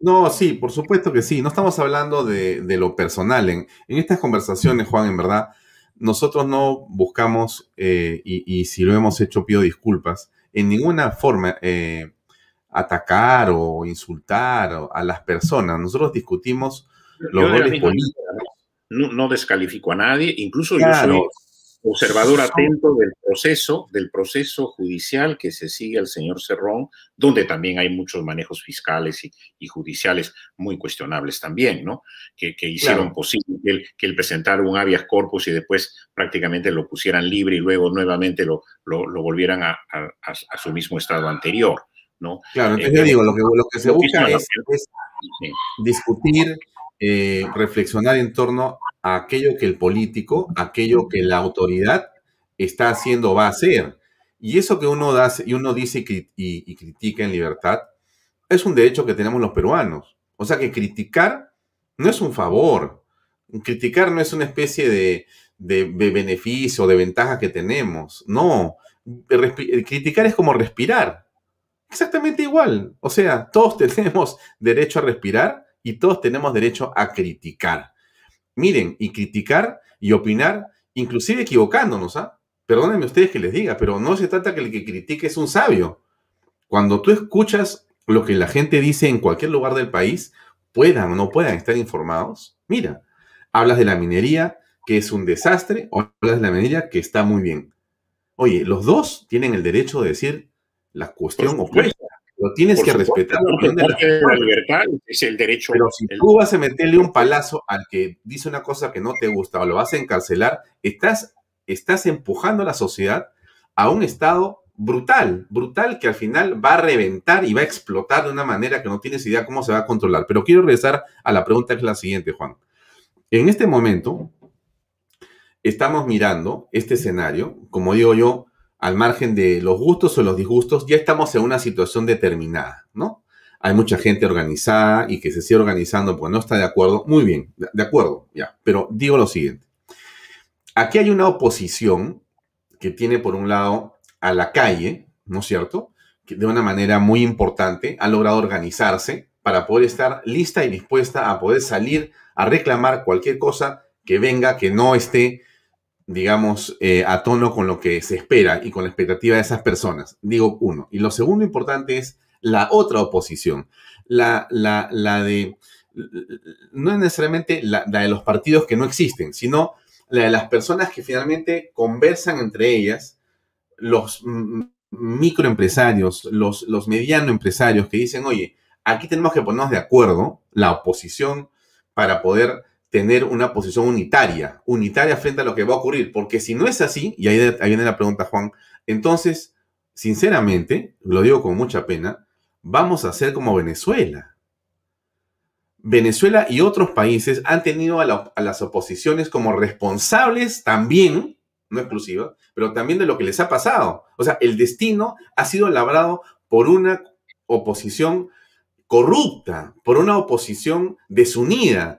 No, sí, por supuesto que sí. No estamos hablando de, de lo personal. En, en, estas conversaciones, Juan, en verdad, nosotros no buscamos, eh, y, si lo hemos hecho pido disculpas, en ninguna forma eh, atacar o insultar a las personas. Nosotros discutimos los roles políticos. No, descalifico a nadie, incluso yo soy observador atento del proceso, del proceso judicial que se sigue al señor Cerrón, donde también hay muchos manejos fiscales y, judiciales muy cuestionables también, ¿no? Que, hicieron posible que él, que presentara un habeas corpus y después prácticamente lo pusieran libre y luego nuevamente lo, lo, volvieran a, su mismo estado anterior, ¿no? Claro, entonces yo eh, digo, lo que, lo que se busca es, discutir, eh, reflexionar en torno aquello que el político, aquello que la autoridad está haciendo, va a hacer. Y eso que uno, da, y uno dice y, critica en libertad es un derecho que tenemos los peruanos. O sea que criticar no es un favor. Criticar no es una especie de beneficio, de ventaja que tenemos. No. criticar es como respirar. Exactamente igual. O sea, todos <laughs> tenemos derecho a respirar y todos tenemos derecho a criticar. Miren, y criticar y opinar, inclusive equivocándonos, ¿ah? Perdónenme ustedes que les diga, pero no se trata que el que critique es un sabio. Cuando tú escuchas lo que la gente dice en cualquier lugar del país, puedan o no puedan estar informados, mira, hablas de la minería, que es un desastre, o hablas de la minería, que está muy bien. Oye, los dos tienen el derecho de decir la cuestión opuesta. Lo tienes que respetar. la, libertad es el derecho. Pero si tú vas a meterle un palazo al que dice una cosa que no te gusta o lo vas a encarcelar, estás, estás empujando a la sociedad a un estado brutal, brutal que al final va a reventar y va a explotar de una manera que no tienes idea cómo se va a controlar. Pero quiero regresar a la pregunta que es la siguiente, Juan. En este momento, estamos mirando este escenario, como digo yo, al margen de los gustos o los disgustos, ya estamos en una situación determinada, ¿no? Hay mucha gente organizada y que se sigue organizando porque no está de acuerdo. Muy bien, de acuerdo, ya. Pero digo lo siguiente. Aquí hay una oposición que tiene por un lado a la calle, ¿no es cierto? Que de una manera muy importante ha logrado organizarse para poder estar lista y dispuesta a poder salir a reclamar cualquier cosa que venga que no esté digamos, eh, a tono con lo que se espera y con la expectativa de esas personas. Digo uno. Y lo segundo importante es la otra oposición, la, la, la de, no es necesariamente la, de los partidos que no existen, sino la de las personas que finalmente conversan entre ellas, los microempresarios, los, los mediano empresarios que dicen, oye, aquí tenemos que ponernos de acuerdo, la oposición, para poder tener una posición unitaria, unitaria frente a lo que va a ocurrir, porque si no es así, y ahí, viene la pregunta, Juan, entonces, sinceramente, lo digo con mucha pena, vamos a ser como Venezuela. Venezuela y otros países han tenido a, a las oposiciones como responsables también, no exclusiva, pero también de lo que les ha pasado. O sea, el destino ha sido labrado por una oposición corrupta, por una oposición desunida,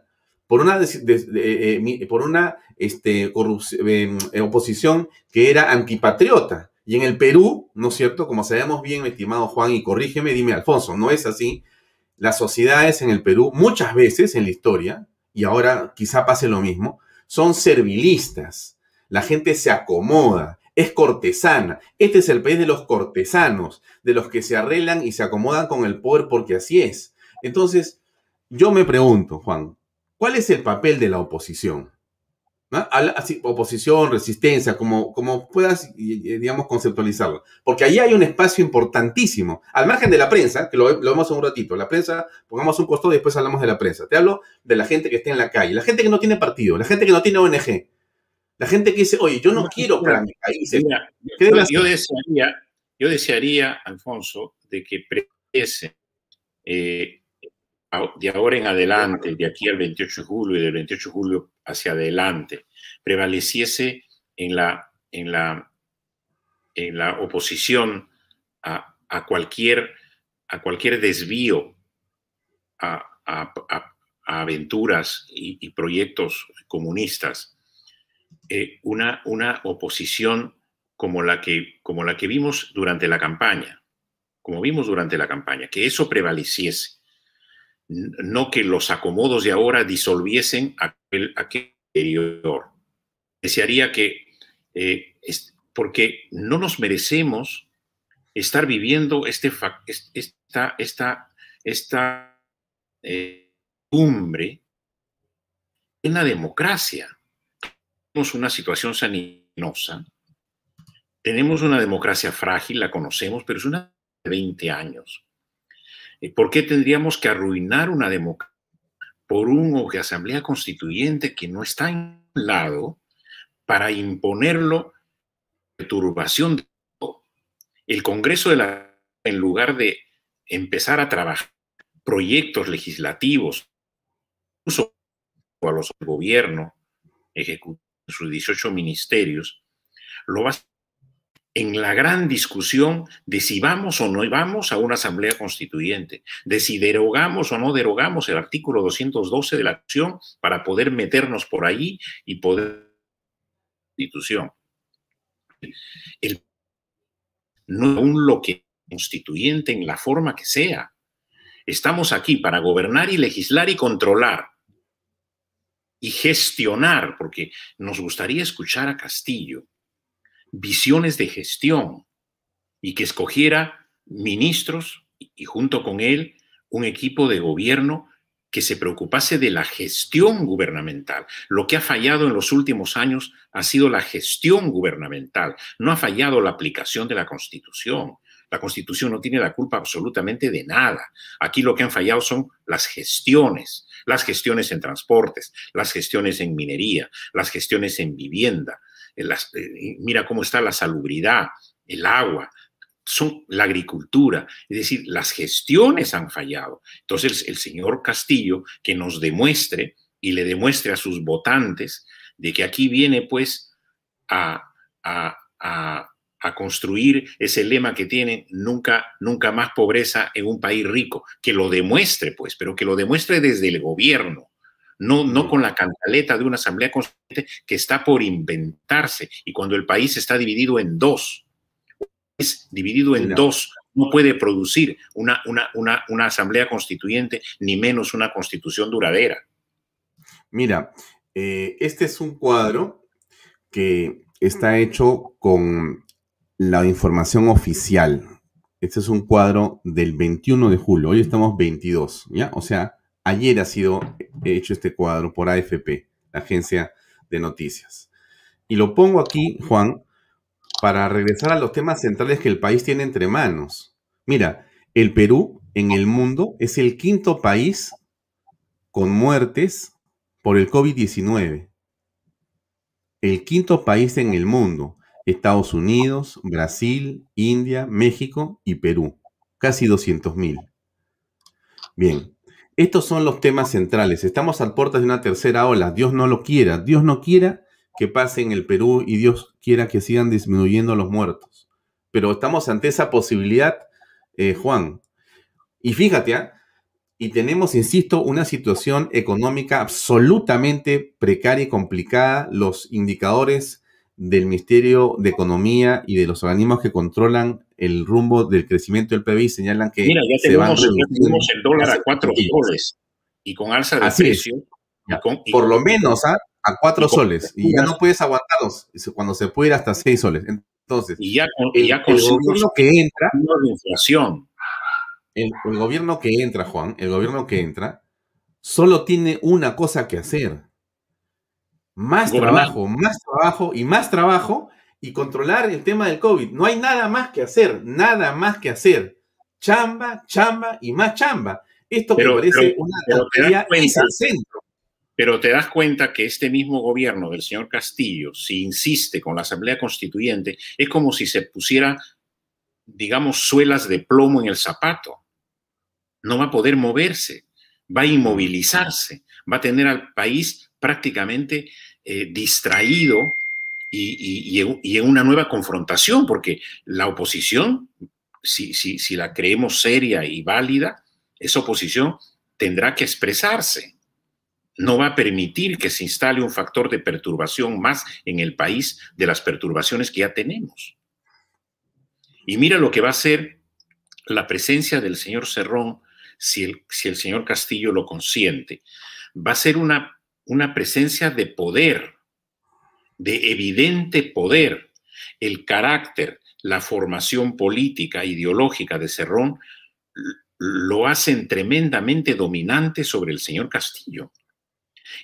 por una, eh, por una este, em, eh, oposición que era antipatriota. Y en el Perú, ¿no es cierto? Como sabemos bien, estimado Juan, y corrígeme, dime, Alfonso, no es así. Las sociedades en el Perú, muchas veces en la historia, y ahora quizá pase lo mismo, son servilistas. La gente se acomoda, es cortesana. Este es el país de los cortesanos, de los que se arreglan y se acomodan con el poder porque así es. Entonces, yo me pregunto, Juan, ¿Cuál es el papel de la oposición? Así, oposición, resistencia, como, como puedas, digamos, conceptualizarlo. Porque ahí hay un espacio importantísimo, al margen de la prensa, que lo, lo vemos en un ratito. La prensa, pongamos un costado y después hablamos de la prensa. Te hablo de la gente que está en la calle, la gente que no tiene partido, la gente que no tiene ONG, la gente que dice, oye, yo no quiero para mi país. yo, desearía, yo desearía, Alfonso, de que preese eh, de ahora en adelante, de aquí al 28 de julio y del 28 de julio hacia adelante, prevaleciese en la, en la, en la oposición a, cualquier, a cualquier desvío a, aventuras y, proyectos comunistas, eh, una, una oposición como la, que, como la que vimos durante la campaña, como vimos durante la campaña, que eso prevaleciese no que los acomodos de ahora disolviesen aquel, aquel anterior. desearía que, eh, porque no nos merecemos estar viviendo este, esta, esta, esta eh, cumbre en la democracia. Tenemos una situación saninosa, tenemos una democracia frágil, la conocemos, pero es una de 20 años. Eh, ¿Por qué tendríamos que arruinar una democracia por un asamblea constituyente que no está en un lado para imponerlo perturbación de? El Congreso de la en lugar de empezar a trabajar proyectos legislativos, incluso a los gobierno ejecutivo, sus 18 ministerios, lo va a en la gran discusión de si vamos o no vamos a una asamblea constituyente, de si derogamos o no derogamos el artículo 212 de la acción para poder meternos por ahí y poder constitución. El, no aún lo que constituyente en la forma que sea. Estamos aquí para gobernar y legislar y controlar y gestionar, porque nos gustaría escuchar a Castillo visiones de gestión y que escogiera ministros y junto con él un equipo de gobierno que se preocupase de la gestión gubernamental. Lo que ha fallado en los últimos años ha sido la gestión gubernamental, no ha fallado la aplicación de la Constitución. La Constitución no tiene la culpa absolutamente de nada. Aquí lo que han fallado son las gestiones, las gestiones en transportes, las gestiones en minería, las gestiones en vivienda, eh, mira cómo está la salubridad, el agua, la agricultura, es decir, las gestiones han fallado. Entonces, el señor Castillo que nos demuestre y le demuestre a sus votantes de que aquí viene pues a, a, a construir ese lema que tiene nunca, nunca más pobreza en un país rico, que lo demuestre pues, pero que lo demuestre desde el gobierno, no, no con la cantaleta de una asamblea constituyente que está por inventarse. Y cuando el país está dividido en dos, es dividido en dos, no puede producir una, una, una, asamblea constituyente, ni menos una constitución duradera. Mira, eh, este es un cuadro que está hecho con la información oficial. Este es un cuadro del 21 de julio. Hoy estamos 22, ¿ya? O sea, Ayer ha sido hecho este cuadro por AFP, la agencia de noticias. Y lo pongo aquí, Juan, para regresar a los temas centrales que el país tiene entre manos. Mira, el Perú en el mundo es el quinto país con muertes por el COVID-19. El quinto país en el mundo. Estados Unidos, Brasil, India, México y Perú. Casi 200 mil. Bien, estos son los temas centrales. Estamos a puertas de una tercera ola. Dios no lo quiera. Dios no quiera que pase en el Perú y Dios quiera que sigan disminuyendo los muertos. Pero estamos ante esa posibilidad, eh, Juan. Y fíjate, ¿ah? y tenemos, insisto, una situación económica absolutamente precaria y complicada. Los indicadores del Ministerio de Economía y de los organismos que controlan el rumbo del crecimiento del PBI señalan que Mira, ya tenemos, el dólar a cuatro soles y con alza de precio. por lo menos ¿ah? a cuatro soles y ya no puedes aguantarlos cuando se puede ir hasta seis soles. Entonces, y ya, el, gobierno que entra, inflación. El, el gobierno que entra, Juan, el gobierno que entra, solo tiene una cosa que hacer. Más trabajo, más trabajo y más trabajo y controlar el tema del COVID. No hay nada más que hacer, nada más que hacer. Chamba, chamba y más chamba. Esto me parece una tontería es el centro. Pero te das cuenta que este mismo gobierno del señor Castillo, si insiste con la Asamblea Constituyente, es como si se pusiera, digamos, suelas de plomo en el zapato. No va a poder moverse, va a inmovilizarse, va a tener al país prácticamente eh, distraído y, en una nueva confrontación, porque la oposición, si, la creemos seria y válida, esa oposición tendrá que expresarse. No va a permitir que se instale un factor de perturbación más en el país de las perturbaciones que ya tenemos. Y mira lo que va a ser la presencia del señor Cerrón, si el señor Castillo lo consiente. Va a ser una, una presencia de poder, de evidente poder. El carácter, la formación política, ideológica de Cerrón lo hacen tremendamente dominante sobre el señor Castillo.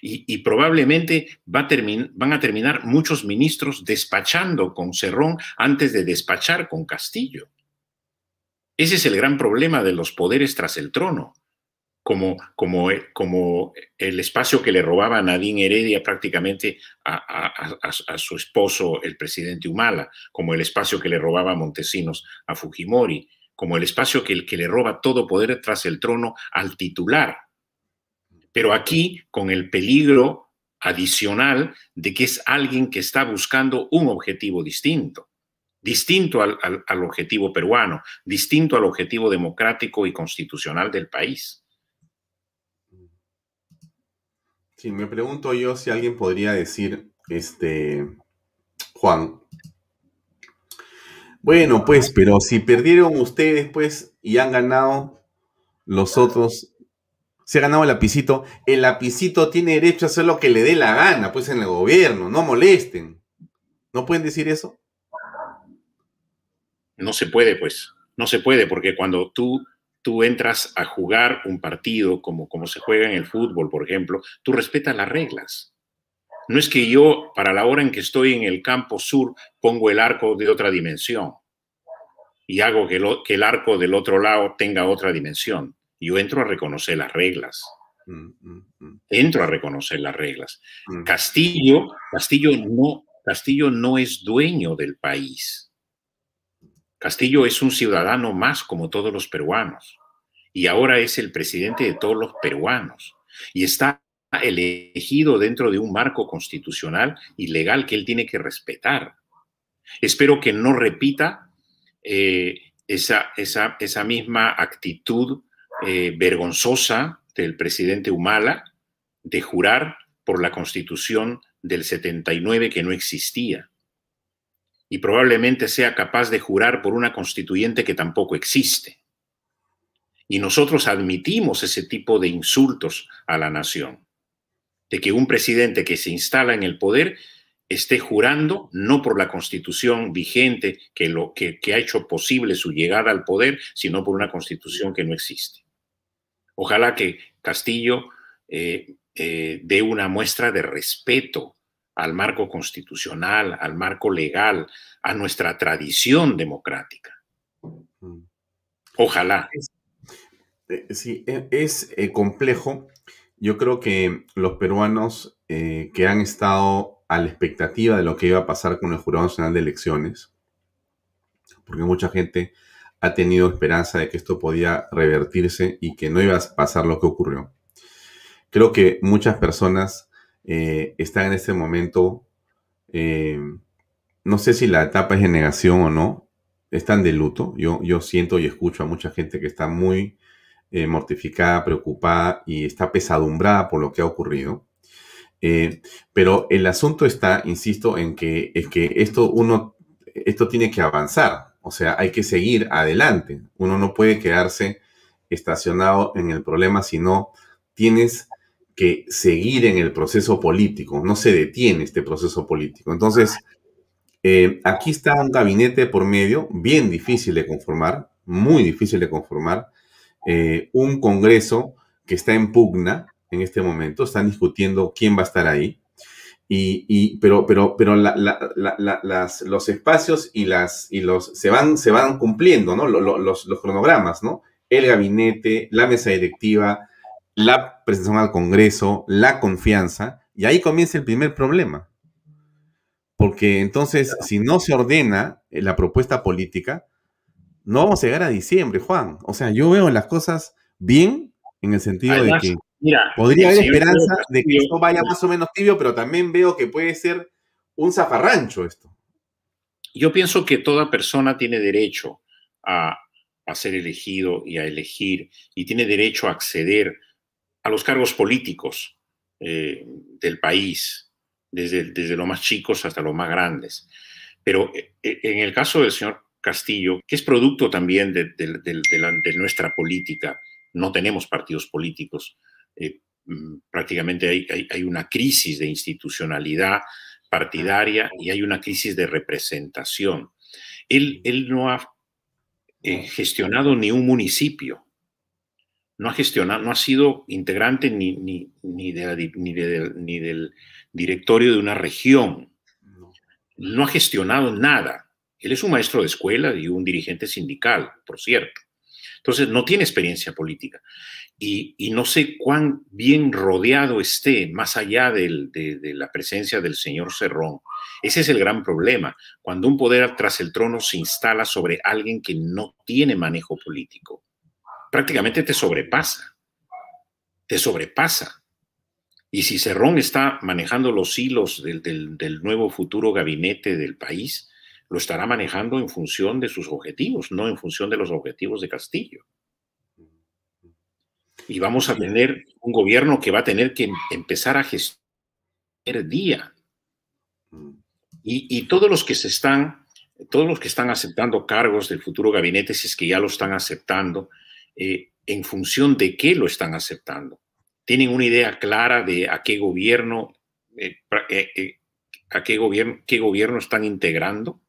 Y, probablemente van a terminar muchos ministros despachando con Cerrón antes de despachar con Castillo. Ese es el gran problema de los poderes tras el trono. Como, como, el espacio que le robaba Nadine Heredia prácticamente a, su esposo, el presidente Humala, como el espacio que le robaba Montesinos a Fujimori, como el espacio que le roba todo poder tras el trono al titular, pero aquí con el peligro adicional de que es alguien que está buscando un objetivo distinto, distinto al, objetivo peruano, distinto al objetivo democrático y constitucional del país. Sí, me pregunto yo si alguien podría decir, este, Juan, bueno, pues, pero si perdieron ustedes, pues, y han ganado los otros, se ha ganado el lapicito. El lapicito tiene derecho a hacer lo que le dé la gana, pues en el gobierno, no molesten. ¿No pueden decir eso? No se puede, pues. No se puede, porque cuando tú, tú entras a jugar un partido como, como se juega en el fútbol, por ejemplo, tú respetas las reglas. No es que yo, para la hora en que estoy en el campo sur, pongo el arco de otra dimensión y hago que, que el arco del otro lado tenga otra dimensión. Yo entro a reconocer las reglas. Mm, mm, mm. Entro a reconocer las reglas. Castillo, Castillo no, Castillo no es dueño del país. Castillo es un ciudadano más como todos los peruanos. Y ahora es el presidente de todos los peruanos. Y está elegido dentro de un marco constitucional y legal que él tiene que respetar. Espero que no repita eh, esa, misma actitud eh, vergonzosa del presidente Humala de jurar por la constitución del 79 que no existía. Y probablemente sea capaz de jurar por una constituyente que tampoco existe. Y nosotros admitimos ese tipo de insultos a la nación. De que un presidente que se instala en el poder esté jurando no por la constitución vigente que, lo, que, ha hecho posible su llegada al poder, sino por una constitución que no existe. Ojalá que Castillo eh, eh, dé una muestra de respeto al marco constitucional, al marco legal, a nuestra tradición democrática. Mm. Ojalá. Eh, sí, e, es complejo. Yo creo que los peruanos que han estado a la expectativa de lo que iba a pasar con el Jurado Nacional de Elecciones, porque mucha gente ha tenido esperanza de que esto podía revertirse y que no iba a pasar lo que ocurrió. Creo que muchas personas eh, están en este momento, eh, no sé si la etapa es de negación o no, están de luto. Yo, yo siento y escucho a mucha gente que está muy eh, mortificada, preocupada y está pesadumbrada por lo que ha ocurrido. pero el asunto está, insisto, en que, es que esto uno, esto tiene que avanzar. O sea, hay que seguir adelante. Uno no puede quedarse estacionado en el problema, sino tienes que seguir en el proceso político. No se detiene este proceso político. Entonces, eh, aquí está un gabinete por medio, bien difícil de conformar, muy difícil de conformar. Eh, un Congreso que está en pugna en este momento, están discutiendo quién va a estar ahí. Y, pero pero, pero los espacios y, las, y los, se, van, se van cumpliendo, ¿no? Los, los, cronogramas, ¿no? El gabinete, la mesa directiva, la presentación al Congreso, la confianza, y ahí comienza el primer problema. Porque entonces, si no se ordena la propuesta política, no vamos a llegar a diciembre, Juan. O sea, yo veo las cosas bien en el sentido de que Podría haber esperanza de que esto vaya más o menos tibio, pero también veo que puede ser un zafarrancho esto. Yo pienso que toda persona tiene derecho a, ser elegido y a elegir, y tiene derecho a acceder a los cargos políticos eh, del país, desde, desde los más chicos hasta los más grandes. Pero eh, eh, en el caso del señor Castillo, que es producto también de, de nuestra política, no tenemos partidos políticos, eh, mm, prácticamente hay, una crisis de institucionalidad. partidaria y hay una crisis de representación. Él, él no ha eh, gestionado ni un municipio, no ha gestionado, no ha sido integrante ni, ni, ni, ni, del directorio de una región, no ha gestionado nada. Él es un maestro de escuela y un dirigente sindical, por cierto. Entonces, no tiene experiencia política. Y, no sé cuán bien rodeado esté, más allá de, de, la presencia del señor Cerrón. Ese es el gran problema, cuando un poder tras el trono se instala sobre alguien que no tiene manejo político. Prácticamente te sobrepasa, te sobrepasa. Y si Cerrón está manejando los hilos del, del nuevo futuro gabinete del país, lo estará manejando en función de sus objetivos, no en función de los objetivos de Castillo. Y vamos a tener un gobierno que va a tener que empezar a gestionar día. Y, todos los que se están, todos los que están aceptando cargos del futuro gabinete, si es que ya lo están aceptando, eh, en función de qué lo están aceptando. ¿Tienen una idea clara de a qué gobierno, eh, eh, a qué gobierno, qué gobierno están integrando?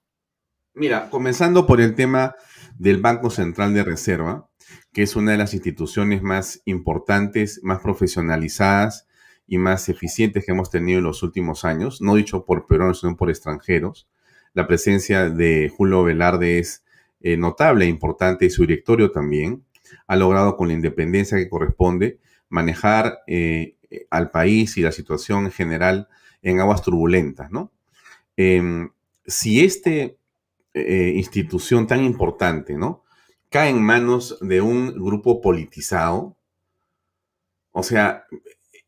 Mira, comenzando por el tema del Banco Central de Reserva, que es una de las instituciones más importantes, más profesionalizadas y más eficientes que hemos tenido en los últimos años, no dicho por peruanos, sino por extranjeros. La presencia de Julio Velarde es eh, notable e importante y su directorio también. Ha logrado con la independencia que corresponde manejar eh, al país y la situación en general en aguas turbulentas, ¿no? Em, si este eh, institución tan importante, ¿no? Cae en manos de un grupo politizado. O sea,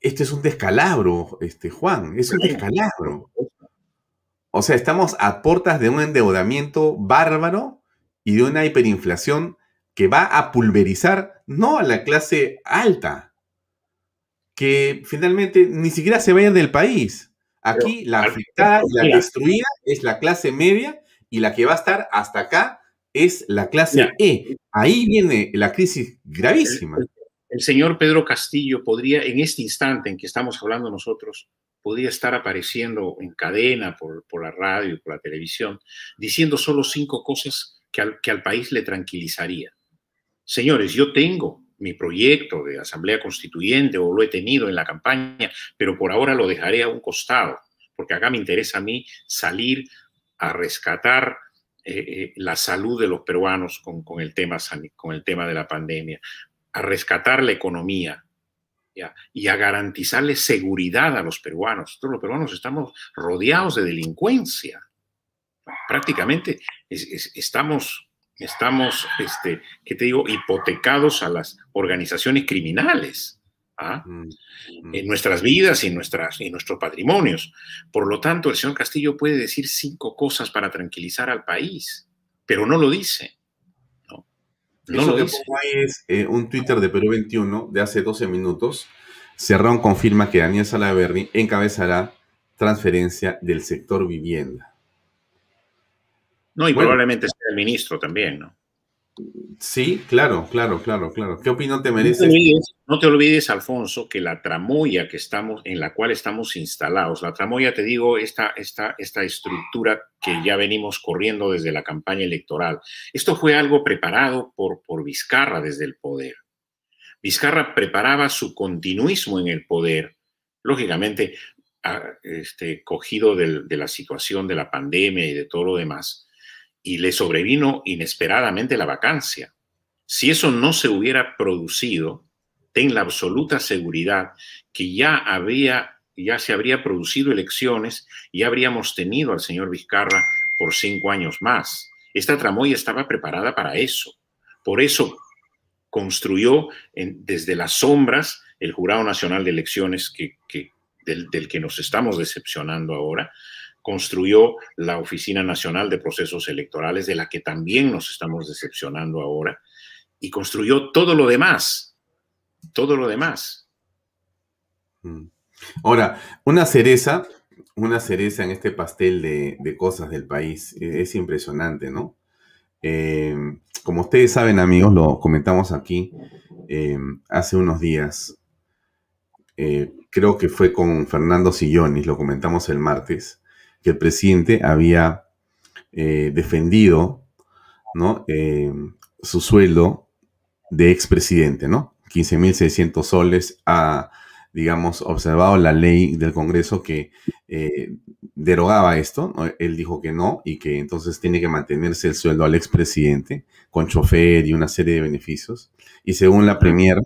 este es un descalabro, este, Juan, es un descalabro. O sea, estamos a puertas de un endeudamiento bárbaro y de una hiperinflación que va a pulverizar no a la clase alta, que finalmente ni siquiera se vayan del país. Aquí la afectada y la destruida es la clase media y la que va a estar hasta acá es la clase E. Ahí viene la crisis gravísima. El, señor Pedro Castillo podría, en este instante en que estamos hablando nosotros, podría estar apareciendo en cadena por, la radio, por la televisión, diciendo solo cinco cosas que al, que al país le tranquilizaría. Señores, yo tengo mi proyecto de asamblea constituyente o lo he tenido en la campaña, pero por ahora lo dejaré a un costado, porque acá me interesa a mí salir a rescatar eh, eh, la salud de los peruanos con, el tema, con el tema de la pandemia, a rescatar la economía y a garantizarle seguridad a los peruanos. Todos los peruanos estamos rodeados de delincuencia. Prácticamente estamos, estamos este, ¿qué te digo?, hipotecados a las organizaciones criminales. ¿ah? Mm, en nuestras vidas y en, nuestras, y nuestros patrimonios. Por lo tanto, el señor Castillo puede decir cinco cosas para tranquilizar al país, pero no lo dice. No, lo que dice. es eh, un Twitter de Perú 21 de hace 12 minutos. Cerrón confirma que Daniel Salaverri encabezará transferencia del sector vivienda. No, y probablemente sea el ministro también, ¿no? Sí, claro, claro, claro, claro. ¿Qué opinión te merece? No te, olvides, Alfonso, que la tramoya que estamos, en la cual estamos instalados, la tramoya, te digo, esta, esta, esta estructura que ya venimos corriendo desde la campaña electoral. Esto fue algo preparado por, por Vizcarra desde el poder. Vizcarra preparaba su continuismo en el poder, lógicamente, este, cogido de la situación de la pandemia y de todo lo demás y le sobrevino inesperadamente la vacancia. Si eso no se hubiera producido, ten la absoluta seguridad que ya había, ya se habría producido elecciones y habríamos tenido al señor Vizcarra por cinco años más. Esta tramoya estaba preparada para eso. Por eso construyó desde las sombras el Jurado Nacional de Elecciones del que nos estamos decepcionando ahora, construyó la Oficina Nacional de Procesos Electorales, de la que también nos estamos decepcionando ahora, y construyó todo lo demás, todo lo demás. Mm. Ahora, una cereza, una cereza en este pastel de, cosas del país, e, es impresionante, ¿no? Eh, como ustedes saben, amigos, lo comentamos aquí eh, hace unos días. Eh, creo que fue con Fernando Sillonis, lo comentamos el martes que el presidente había eh, defendido ¿no? Eh, su sueldo de expresidente, ¿no? 15.600 soles ha, digamos, observado la ley del Congreso que eh, derogaba esto. Él dijo que no y que entonces tiene que mantenerse el sueldo al expresidente con chofer y una serie de beneficios. Y según la Premier,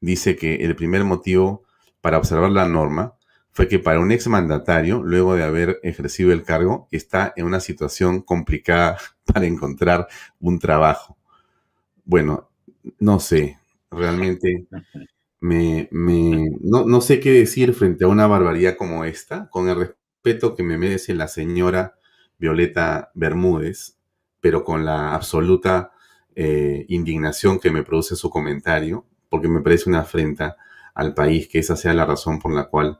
dice que el primer motivo para observar la norma fue que para un exmandatario, luego de haber ejercido el cargo, está en una situación complicada <laughs> para encontrar un trabajo. Bueno, no sé, realmente me, no, no, sé qué decir frente a una barbaridad como esta, con el respeto que me merece la señora Violeta Bermúdez, pero con la absoluta eh, indignación que me produce su comentario, porque me parece una afrenta al país que esa sea la razón por la cual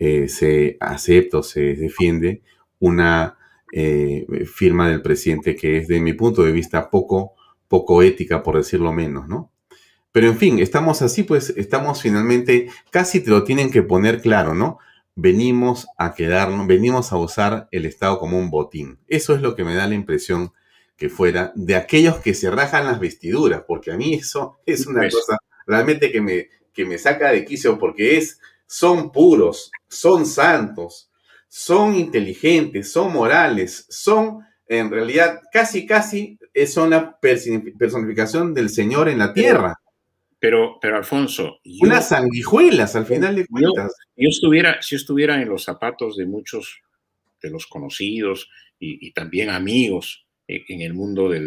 eh, se acepta o se defiende una eh, firma del presidente que es, de mi punto de vista, poco, poco ética, por decirlo menos, ¿no? Pero en fin, estamos así, pues estamos finalmente, casi te lo tienen que poner claro, ¿no? Venimos a quedarnos, venimos a usar el Estado como un botín. Eso es lo que me da la impresión que fuera de aquellos que se rajan las vestiduras, porque a mí eso es una pues cosa realmente que me, que me saca de quicio, porque es son puros, son santos, son inteligentes, son morales, son en realidad casi, casi son la personificación del Señor en la tierra. Pero, pero Alfonso. Unas sanguijuelas al final de cuentas. Yo, estuviera, si estuviera en los zapatos de muchos de los conocidos y, también amigos en el mundo de,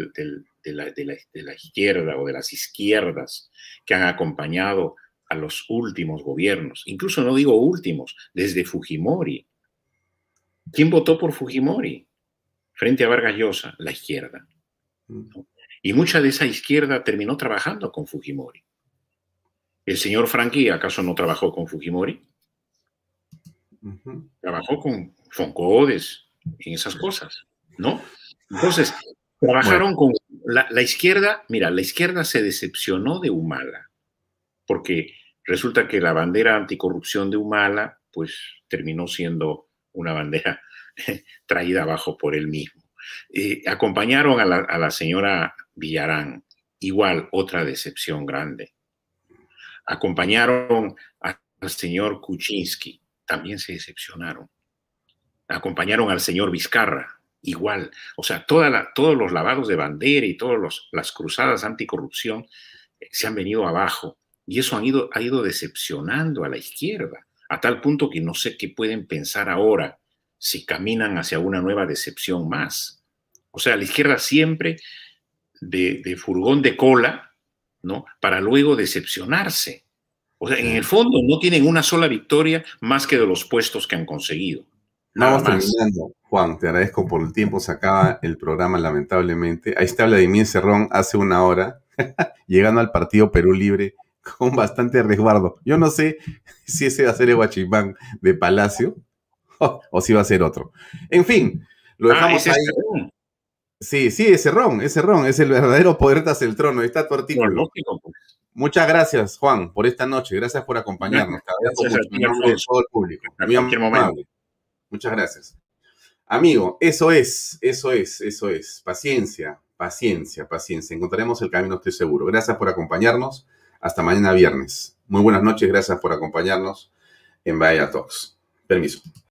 la, de la izquierda o de las izquierdas que han acompañado a los últimos gobiernos, incluso no digo últimos, desde Fujimori. ¿Quién votó por Fujimori? Frente a Vargas Llosa, la izquierda. Y mucha de esa izquierda terminó trabajando con Fujimori. ¿El señor Franqui acaso no trabajó con Fujimori? Trabajó con Foncodes en esas cosas, ¿no? Entonces, trabajaron con la, la, izquierda, mira, la izquierda se decepcionó de Humala porque resulta que la bandera anticorrupción de Humala, pues terminó siendo una bandera <laughs> traída abajo por él mismo. Eh, acompañaron a la, señora Villarán, igual otra decepción grande. Acompañaron al señor Kuczynski, también se decepcionaron. Acompañaron al señor Vizcarra, igual. O sea, todos los lavados de bandera y todas las cruzadas anticorrupción eh, se han venido abajo y eso ha ido, ha ido decepcionando a la izquierda, a tal punto que no sé qué pueden pensar ahora si caminan hacia una nueva decepción más. O sea, la izquierda siempre de, furgón de cola, ¿no? Para luego decepcionarse. O sea, en el fondo no tienen una sola victoria más que de los puestos que han conseguido. Vamos terminando. Juan, te agradezco por el tiempo. Se acaba el programa, lamentablemente. Ahí está Vladimir Cerrón hace una hora, <laughs> llegando al partido Perú Libre con bastante resguardo. Yo no sé si ese va a ser el guachimán de Palacio o, si va a ser otro. En fin, lo ah, dejamos ahí. Sí, sí, ese ron, ese ron, es el verdadero poder tras el trono. está tu artículo. Pues. Muchas gracias, Juan, por esta noche. Gracias por acompañarnos. Gracias, todo el público. Muchas gracias. Amigo, eso es, eso es, eso es. Paciencia, paciencia, paciencia. Encontraremos el camino, estoy seguro. Gracias por acompañarnos. Hasta mañana viernes. Muy buenas noches, gracias por acompañarnos en Vaya Talks. Permiso.